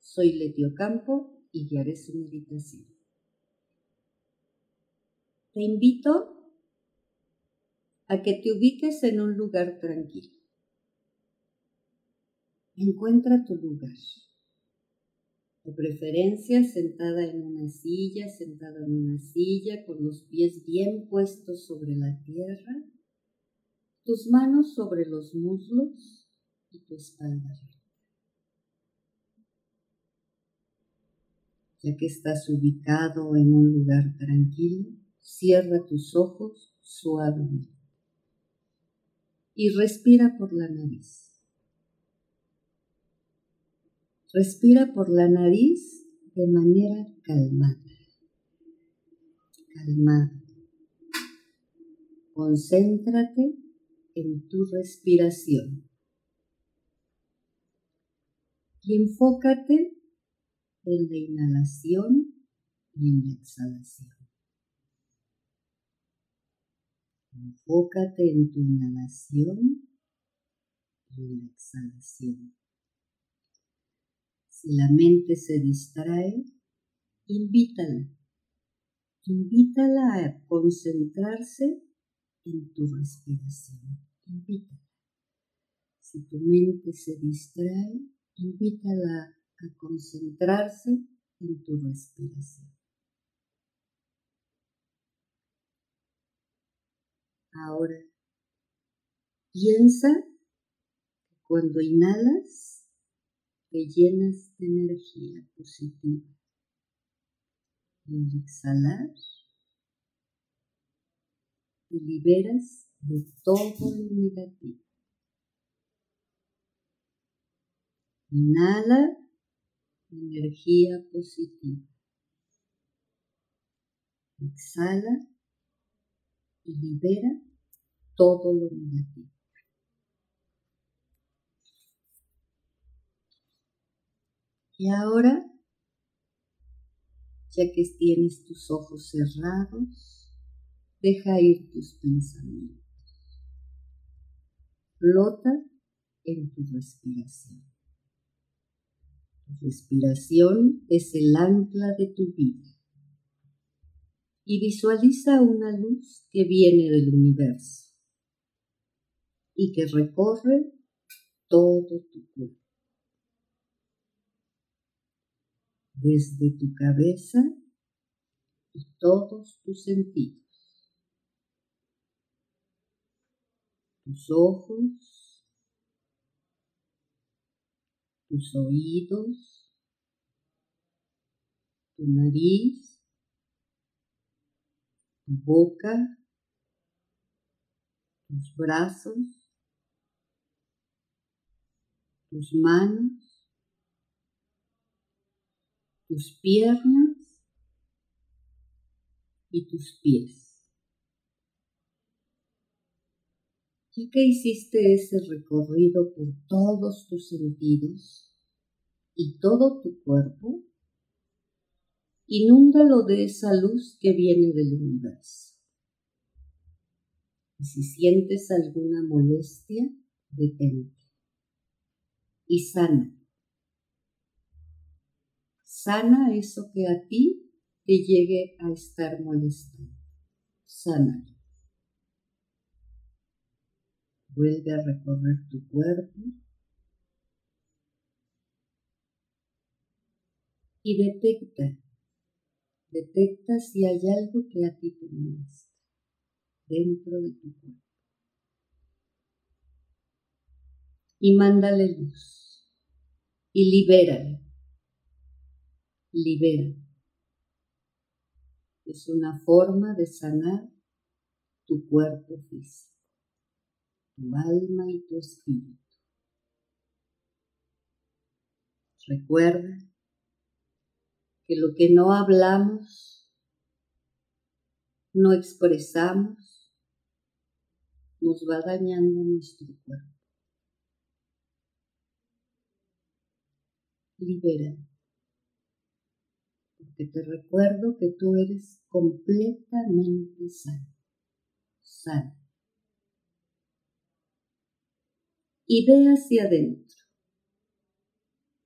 Soy Letio Campo y guiaré su meditación. Te invito a que te ubiques en un lugar tranquilo. Encuentra tu lugar de preferencia sentada en una silla, sentada en una silla con los pies bien puestos sobre la tierra, tus manos sobre los muslos y tu espalda Ya que estás ubicado en un lugar tranquilo, cierra tus ojos suavemente y respira por la nariz. Respira por la nariz de manera calmada. Calmada. Concéntrate en tu respiración. Y enfócate en la inhalación y en la exhalación. Enfócate en tu inhalación y en la exhalación. Si la mente se distrae, invítala. Invítala a concentrarse en tu respiración. Invítala. Si tu mente se distrae, invítala a concentrarse en tu respiración. Ahora, piensa que cuando inhalas, te llenas de energía positiva. Y al exhalar, te liberas de todo lo negativo. Inhala energía positiva. Exhala y libera todo lo negativo. Y ahora, ya que tienes tus ojos cerrados, deja ir tus pensamientos. Flota en tu respiración. Respiración es el ancla de tu vida. Y visualiza una luz que viene del universo y que recorre todo tu cuerpo. desde tu cabeza y todos tus sentidos. Tus ojos, tus oídos, tu nariz, tu boca, tus brazos, tus manos, tus piernas y tus pies. Ya que hiciste ese recorrido por todos tus sentidos y todo tu cuerpo, inúndalo de esa luz que viene del universo. Y si sientes alguna molestia, detente y sana Sana eso que a ti te llegue a estar molestando. Sana. Vuelve a recorrer tu cuerpo y detecta, detecta si hay algo que a ti te molesta dentro de tu cuerpo. Y mándale luz y libérale libera. Es una forma de sanar tu cuerpo físico, tu alma y tu espíritu. Recuerda que lo que no hablamos, no expresamos, nos va dañando nuestro cuerpo. Libera. Porque te recuerdo que tú eres completamente sano. Sano. Y ve hacia adentro.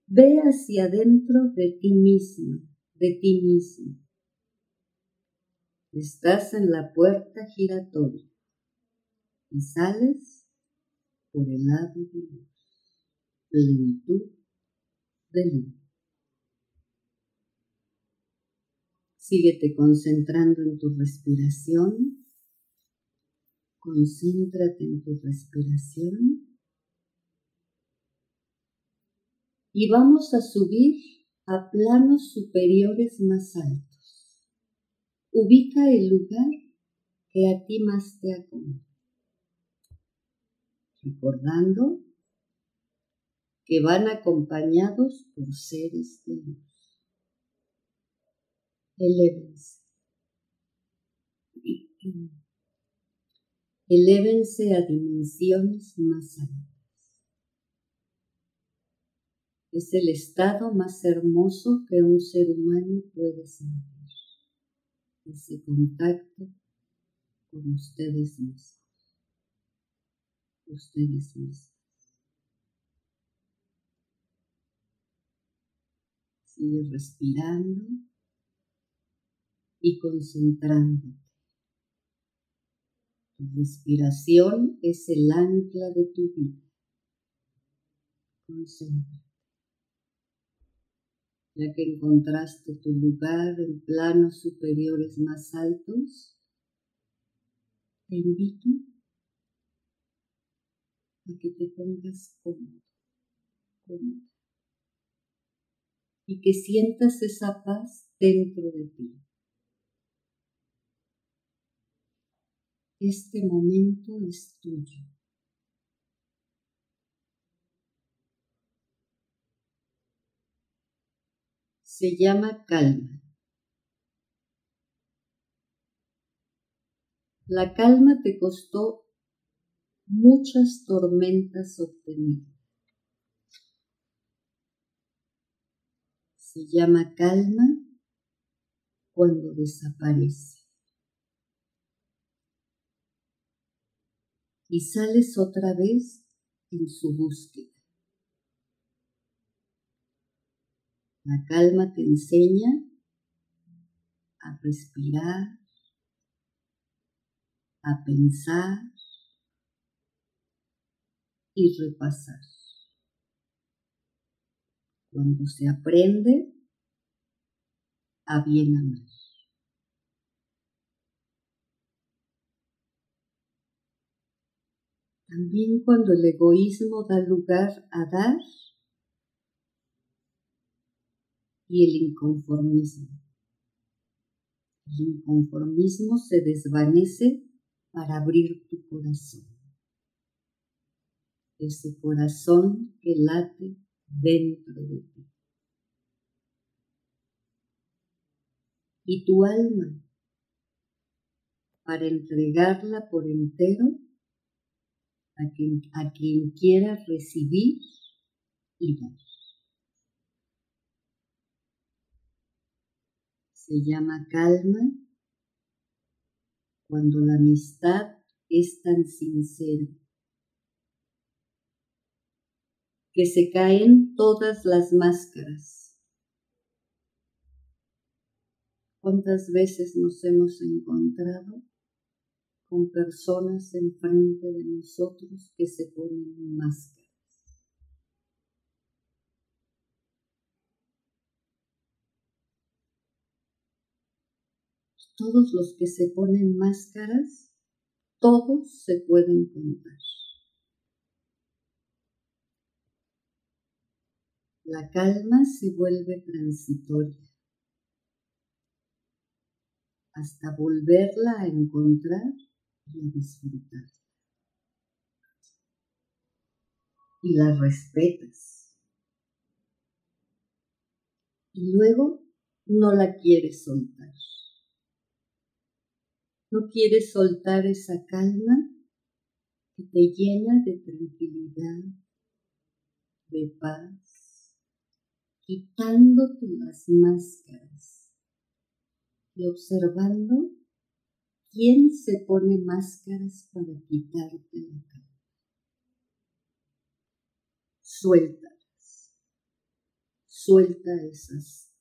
Ve hacia adentro de ti mismo de ti mismo. Estás en la puerta giratoria y sales por el lado de luz, plenitud de luz. Síguete concentrando en tu respiración. Concéntrate en tu respiración. Y vamos a subir a planos superiores más altos. Ubica el lugar que a ti más te acomoda. Recordando que van acompañados por seres de luz. Elévense. Elévense a dimensiones más altas es el estado más hermoso que un ser humano puede sentir. Ese contacto con ustedes mismos. Ustedes mismos. Sigue respirando y concentrándote. Tu respiración es el ancla de tu vida. Concéntrate ya que encontraste tu lugar en planos superiores más altos, te invito a que te pongas cómodo, cómodo, y que sientas esa paz dentro de ti. Este momento es tuyo. Se llama calma. La calma te costó muchas tormentas obtener. Se llama calma cuando desaparece. Y sales otra vez en su búsqueda. La calma te enseña a respirar, a pensar y repasar. Cuando se aprende a bien amar. También cuando el egoísmo da lugar a dar, y el inconformismo. El inconformismo se desvanece para abrir tu corazón. Ese corazón que late dentro de ti. Y tu alma, para entregarla por entero a quien, quiera recibir y dar. Se llama calma cuando la amistad es tan sincera que se caen todas las máscaras. ¿Cuántas veces nos hemos encontrado con personas enfrente de nosotros que se ponen máscaras? Todos los que se ponen máscaras, todos se pueden contar. La calma se vuelve transitoria hasta volverla a encontrar y a disfrutar. Y la respetas. Y luego no la quieres soltar. No quieres soltar esa calma que te llena de tranquilidad, de paz, quitándote las máscaras y observando quién se pone máscaras para quitarte la calma. Suéltalas, suelta esas,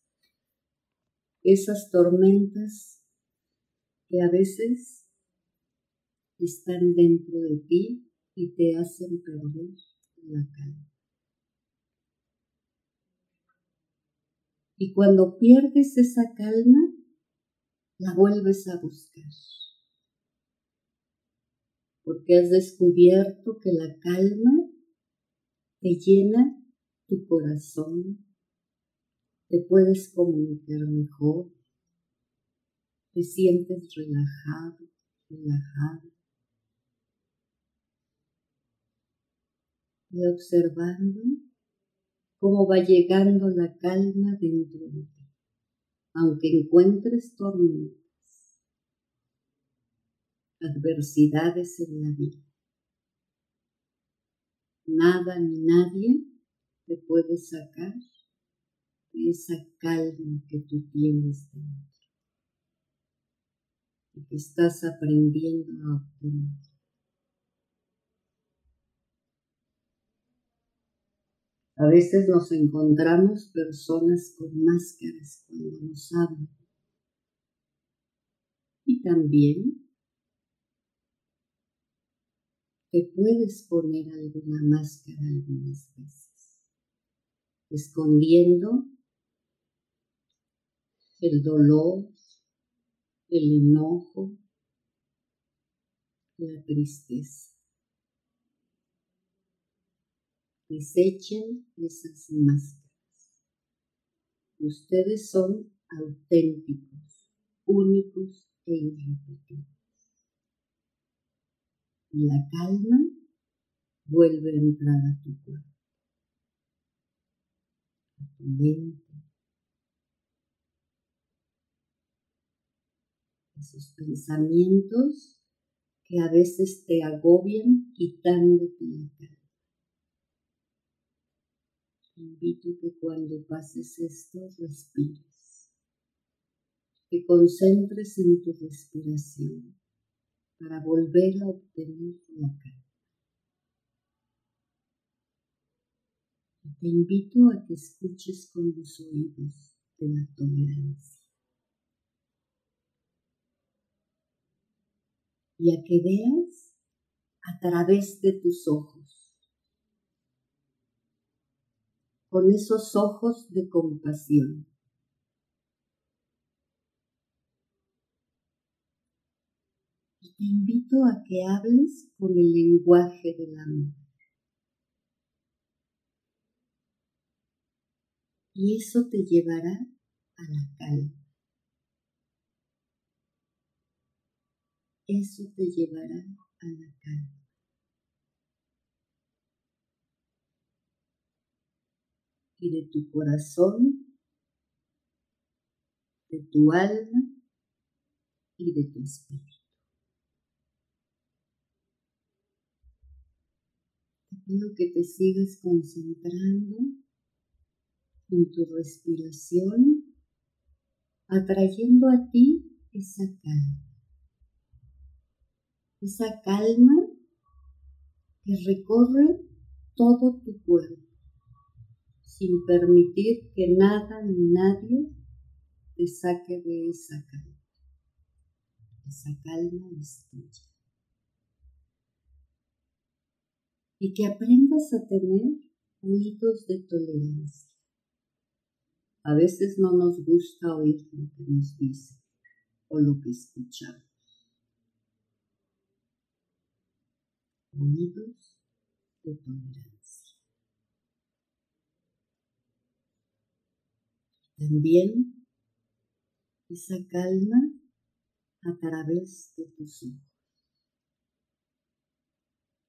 esas tormentas que a veces están dentro de ti y te hacen perder la calma. Y cuando pierdes esa calma, la vuelves a buscar. Porque has descubierto que la calma te llena tu corazón, te puedes comunicar mejor, te sientes relajado, relajado. Y observando cómo va llegando la calma dentro de ti, aunque encuentres tormentas, adversidades en la vida. Nada ni nadie te puede sacar de esa calma que tú tienes dentro que estás aprendiendo a obtener. A veces nos encontramos personas con máscaras cuando nos hablan. Y también te puedes poner alguna máscara algunas veces, escondiendo el dolor, el enojo, la tristeza. Desechen esas máscaras. Ustedes son auténticos, únicos e irrepetibles la calma vuelve a entrar a tu cuerpo, a tu mente. Esos pensamientos que a veces te agobian quitándote la calma. Te invito que cuando pases esto respires, te concentres en tu respiración para volver a obtener la calma. te invito a que escuches con los oídos de la tolerancia y a que veas a través de tus ojos, con esos ojos de compasión. te invito a que hables con el lenguaje del amor. Y eso te llevará a la calma. Eso te llevará a la calma. Y de tu corazón, de tu alma y de tu espíritu. pido que te sigas concentrando en tu respiración, atrayendo a ti esa calma. Esa calma que recorre todo tu cuerpo, sin permitir que nada ni nadie te saque de esa calma. Esa calma es y que aprendas a tener oídos de tolerancia. A veces no nos gusta oír lo que nos dice o lo que escuchamos. Oídos de tolerancia. También esa calma a través de tus ojos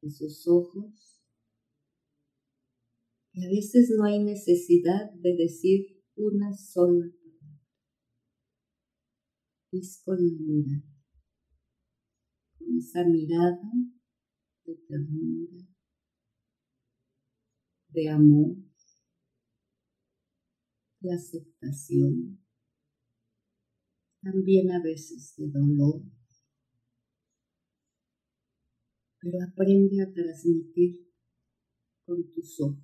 esos ojos, y a veces no hay necesidad de decir una sola palabra. es con la mirada, con esa mirada de ternura, de amor, de aceptación, también a veces de dolor, pero aprende a transmitir con tus ojos.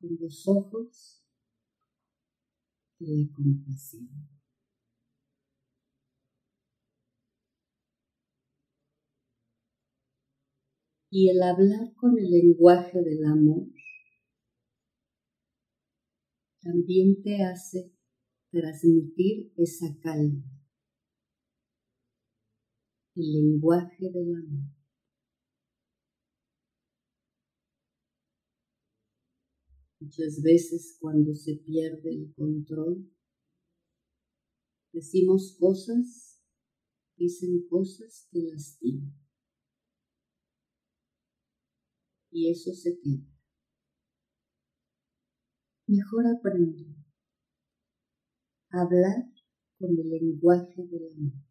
Con los ojos de la compasión. Y el hablar con el lenguaje del amor también te hace transmitir esa calma, el lenguaje del amor. Muchas veces cuando se pierde el control, decimos cosas, dicen cosas que lastiman. Y eso se queda. Mejor aprendo a hablar con el lenguaje del amor,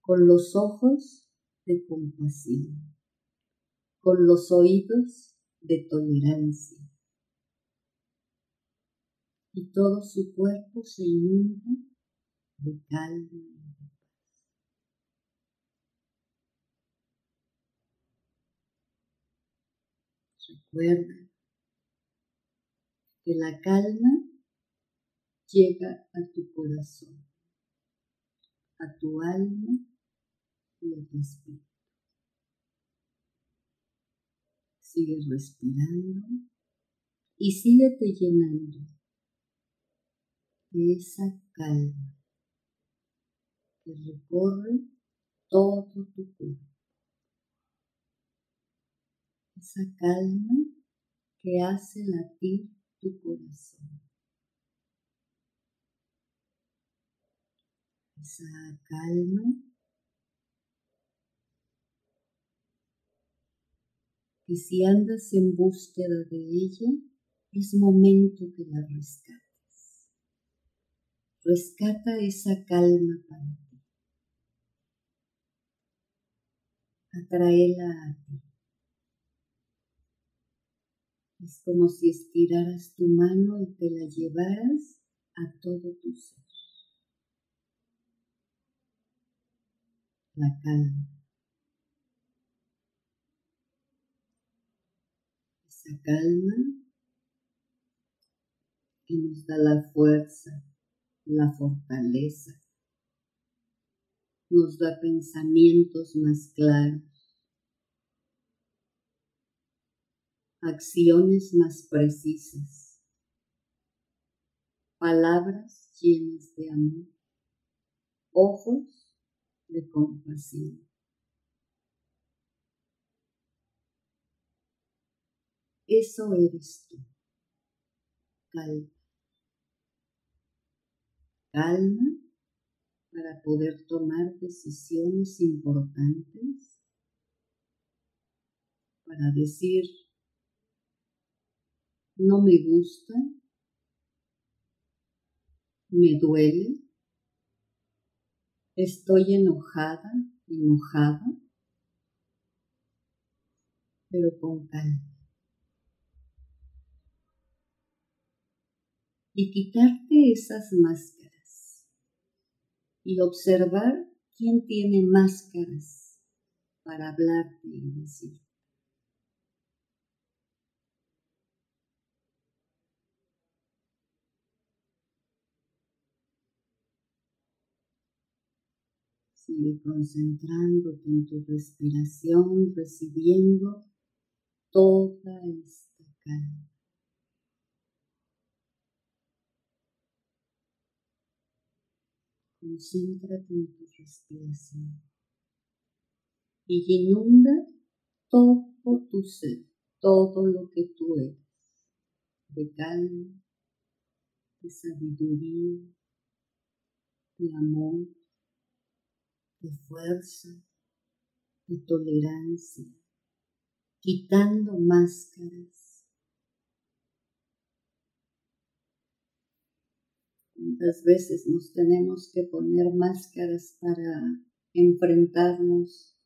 con los ojos de compasión, con los oídos de tolerancia, y todo su cuerpo se inunda de calma y de paz. Recuerda que la calma llega a tu corazón, a tu alma y a tu espíritu. Sigue respirando y síguete llenando de esa calma que recorre todo tu cuerpo. Esa calma que hace latir tu corazón. Esa calma que si andas en búsqueda de ella, es momento que la rescates. Rescata esa calma para ti. Atraela a ti. Es como si estiraras tu mano y te la llevaras a todo tu ser. La calma. Esa calma que nos da la fuerza la fortaleza, nos da pensamientos más claros, acciones más precisas, palabras llenas de amor, ojos de compasión. Eso eres tú, calma. Calma para poder tomar decisiones importantes, para decir, no me gusta, me duele, estoy enojada, enojada, pero con calma. Y quitarte esas máscaras y observar quién tiene máscaras para hablarte y decir. Sigue concentrándote en tu respiración, recibiendo toda esta calma. Concéntrate en tu respiración y inunda todo tu ser, todo lo que tú eres, de calma, de sabiduría, de amor, de fuerza, de tolerancia, quitando máscaras, ¿Cuántas veces nos tenemos que poner máscaras para enfrentarnos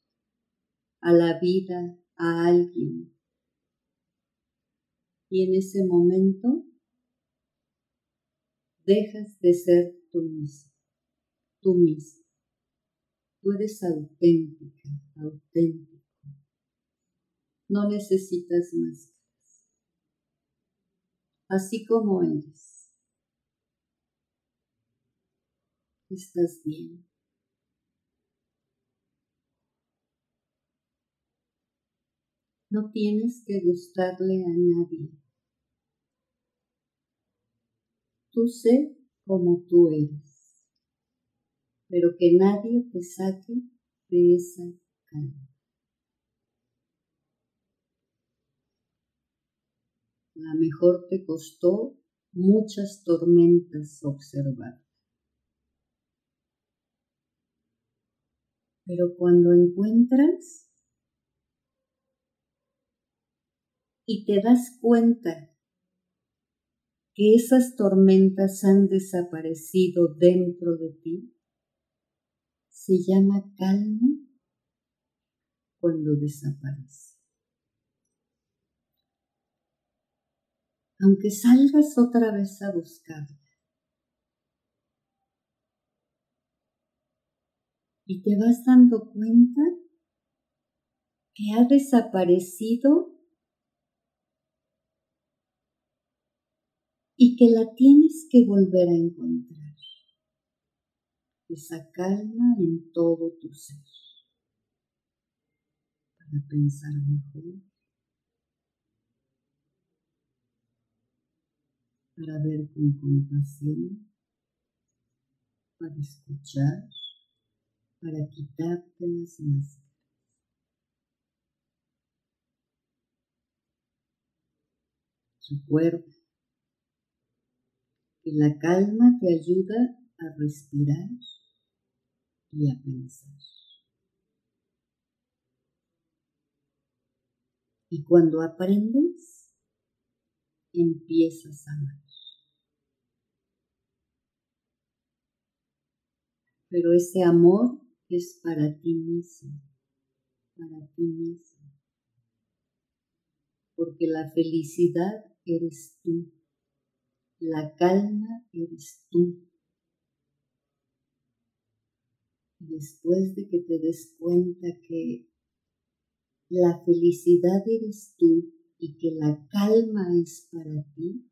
a la vida, a alguien? Y en ese momento dejas de ser tú mismo, tú mismo. Tú eres auténtica, auténtico. No necesitas máscaras. Así como eres. estás bien. No tienes que gustarle a nadie. Tú sé como tú eres, pero que nadie te saque de esa calma. La mejor te costó muchas tormentas observar. Pero cuando encuentras y te das cuenta que esas tormentas han desaparecido dentro de ti, se llama calma cuando desaparece. Aunque salgas otra vez a buscarla, y te vas dando cuenta que ha desaparecido y que la tienes que volver a encontrar. Esa calma en todo tu ser. Para pensar mejor, para ver con compasión, para escuchar. Para quitarte las máscaras. Recuerda que la calma te ayuda a respirar y a pensar. Y cuando aprendes, empiezas a amar. Pero ese amor es para ti mismo, para ti mismo. Porque la felicidad eres tú, la calma eres tú. Y después de que te des cuenta que la felicidad eres tú y que la calma es para ti,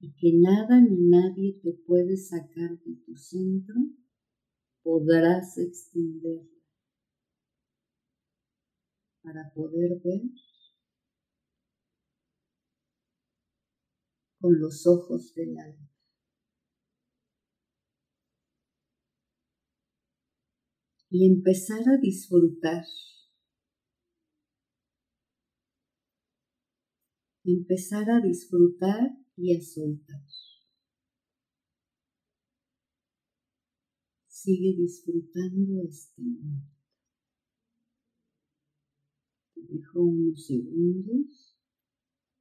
y que nada ni nadie te puede sacar de tu centro, podrás extender para poder ver con los ojos del alma. Y empezar a disfrutar. Empezar a disfrutar y a soltar. Sigue disfrutando este momento. Te dejo unos segundos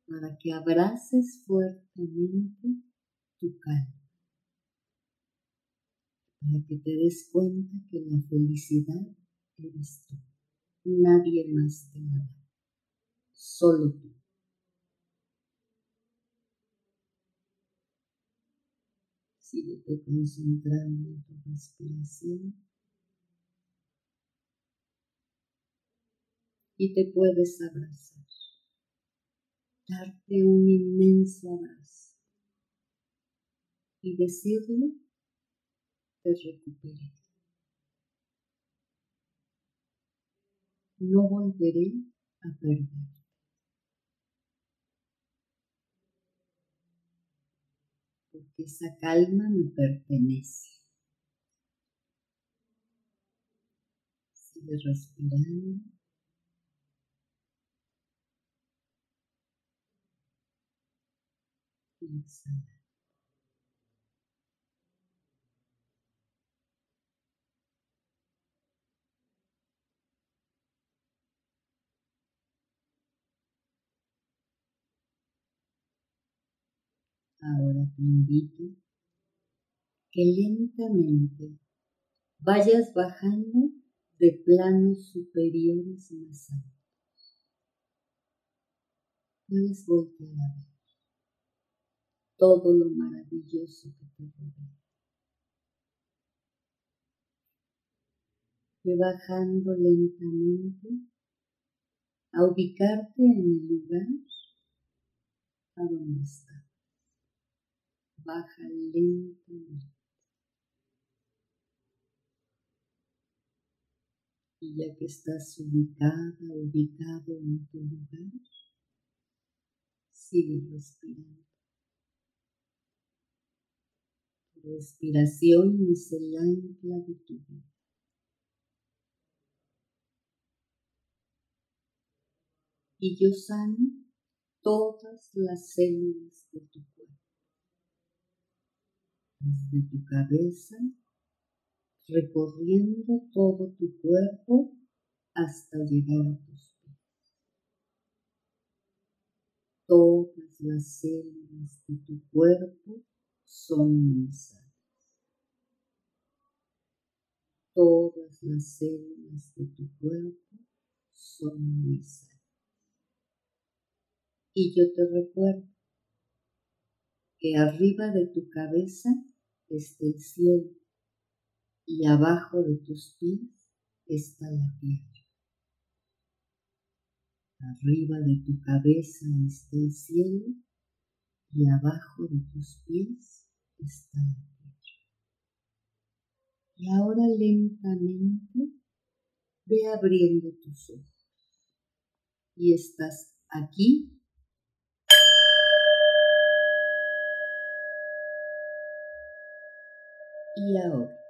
para que abraces fuertemente tu calma. Para que te des cuenta que la felicidad eres tú. Nadie más te la da. Solo tú. Síguete concentrando en tu respiración. Y te puedes abrazar. Darte un inmenso abrazo. Y decirle, te recuperé. No volveré a perder. porque esa calma me pertenece. Sigue respirando. Y exhala. Ahora te invito que lentamente vayas bajando de planos superiores más altos. Puedes voltear a ver todo lo maravilloso que te rodea. Ve bajando lentamente a ubicarte en el lugar a donde estás. Baja lentamente. Y ya que estás ubicada, ubicado en tu lugar, sigue respirando. Respiración es el ancla de tu vida. Y yo sano todas las células de tu desde tu cabeza recorriendo todo tu cuerpo hasta llegar a tus pies. Todas las células de tu cuerpo son muy sanas. Todas las células de tu cuerpo son muy sanas. Y yo te recuerdo que arriba de tu cabeza está el cielo y abajo de tus pies está la tierra. Arriba de tu cabeza está el cielo y abajo de tus pies está la tierra. Y ahora lentamente ve abriendo tus ojos y estás aquí y ahora.